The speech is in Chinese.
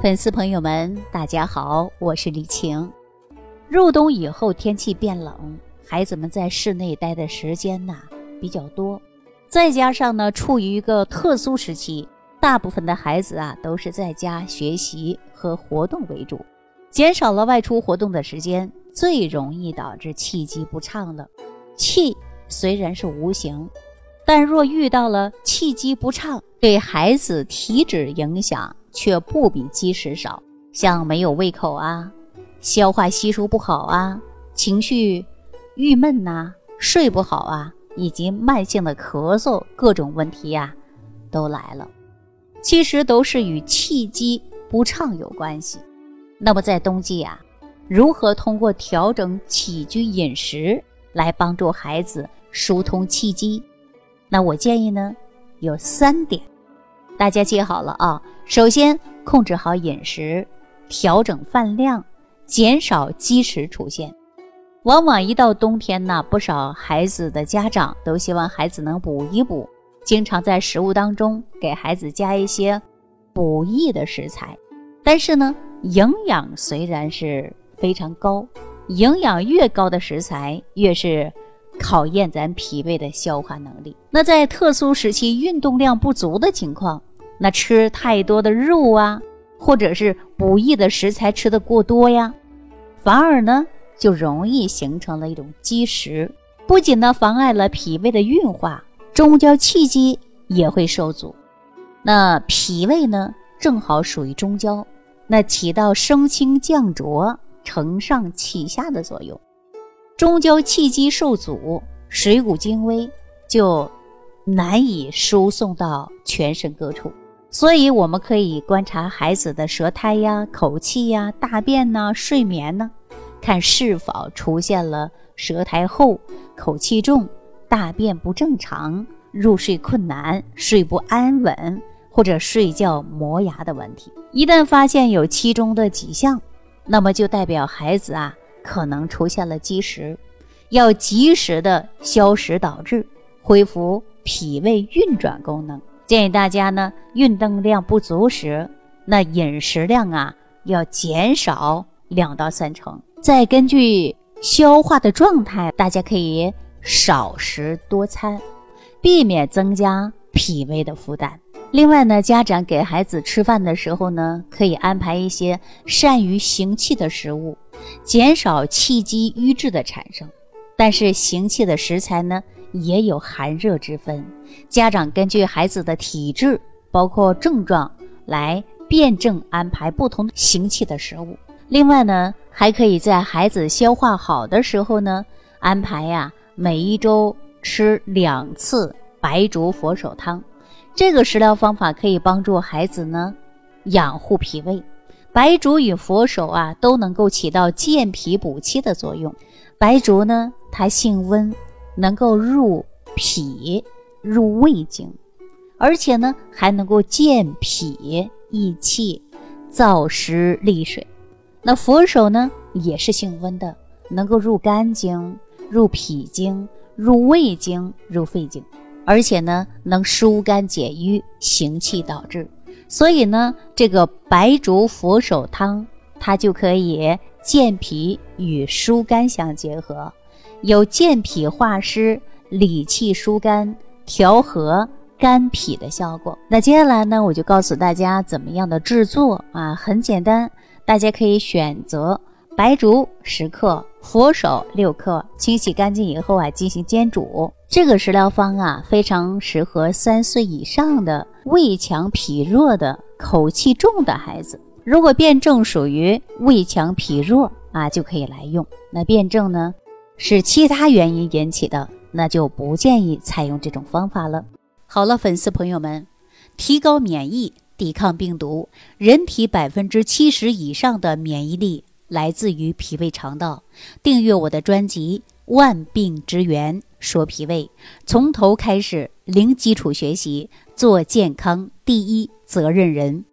粉丝朋友们，大家好，我是李晴。入冬以后，天气变冷，孩子们在室内待的时间呐比较多，再加上呢处于一个特殊时期，大部分的孩子啊都是在家学习和活动为主，减少了外出活动的时间，最容易导致气机不畅了。气虽然是无形，但若遇到了气机不畅，对孩子体质影响。却不比积食少，像没有胃口啊，消化吸收不好啊，情绪郁闷呐，睡不好啊，以及慢性的咳嗽，各种问题呀，都来了。其实都是与气机不畅有关系。那么在冬季啊，如何通过调整起居饮食来帮助孩子疏通气机？那我建议呢，有三点。大家记好了啊！首先控制好饮食，调整饭量，减少积食出现。往往一到冬天呢，不少孩子的家长都希望孩子能补一补，经常在食物当中给孩子加一些补益的食材。但是呢，营养虽然是非常高，营养越高的食材越是。考验咱脾胃的消化能力。那在特殊时期运动量不足的情况，那吃太多的肉啊，或者是补益的食材吃的过多呀，反而呢就容易形成了一种积食，不仅呢妨碍了脾胃的运化，中焦气机也会受阻。那脾胃呢正好属于中焦，那起到升清降浊、承上启下的作用。中焦气机受阻，水谷精微就难以输送到全身各处。所以，我们可以观察孩子的舌苔呀、口气呀、大便呐、睡眠呢，看是否出现了舌苔厚、口气重、大便不正常、入睡困难、睡不安稳或者睡觉磨牙的问题。一旦发现有其中的几项，那么就代表孩子啊。可能出现了积食，要及时的消食导滞，恢复脾胃运转功能。建议大家呢，运动量不足时，那饮食量啊要减少两到三成。再根据消化的状态，大家可以少食多餐，避免增加脾胃的负担。另外呢，家长给孩子吃饭的时候呢，可以安排一些善于行气的食物，减少气机瘀滞的产生。但是行气的食材呢，也有寒热之分。家长根据孩子的体质，包括症状来辩证安排不同行气的食物。另外呢，还可以在孩子消化好的时候呢，安排呀每一周吃两次白术佛手汤。这个食疗方法可以帮助孩子呢养护脾胃，白术与佛手啊都能够起到健脾补气的作用。白术呢，它性温，能够入脾、入胃经，而且呢还能够健脾益气、燥湿利水。那佛手呢也是性温的，能够入肝经、入脾经、入胃经、入肺经。而且呢，能疏肝解郁、行气导滞，所以呢，这个白术佛手汤它就可以健脾与疏肝相结合，有健脾化湿、理气疏肝、调和肝脾的效果。那接下来呢，我就告诉大家怎么样的制作啊，很简单，大家可以选择白术十克。佛手六克，清洗干净以后啊，进行煎煮。这个食疗方啊，非常适合三岁以上的胃强脾弱的、口气重的孩子。如果辩证属于胃强脾弱啊，就可以来用。那辩证呢，是其他原因引起的，那就不建议采用这种方法了。好了，粉丝朋友们，提高免疫，抵抗病毒，人体百分之七十以上的免疫力。来自于脾胃肠道，订阅我的专辑《万病之源说脾胃》，从头开始，零基础学习，做健康第一责任人。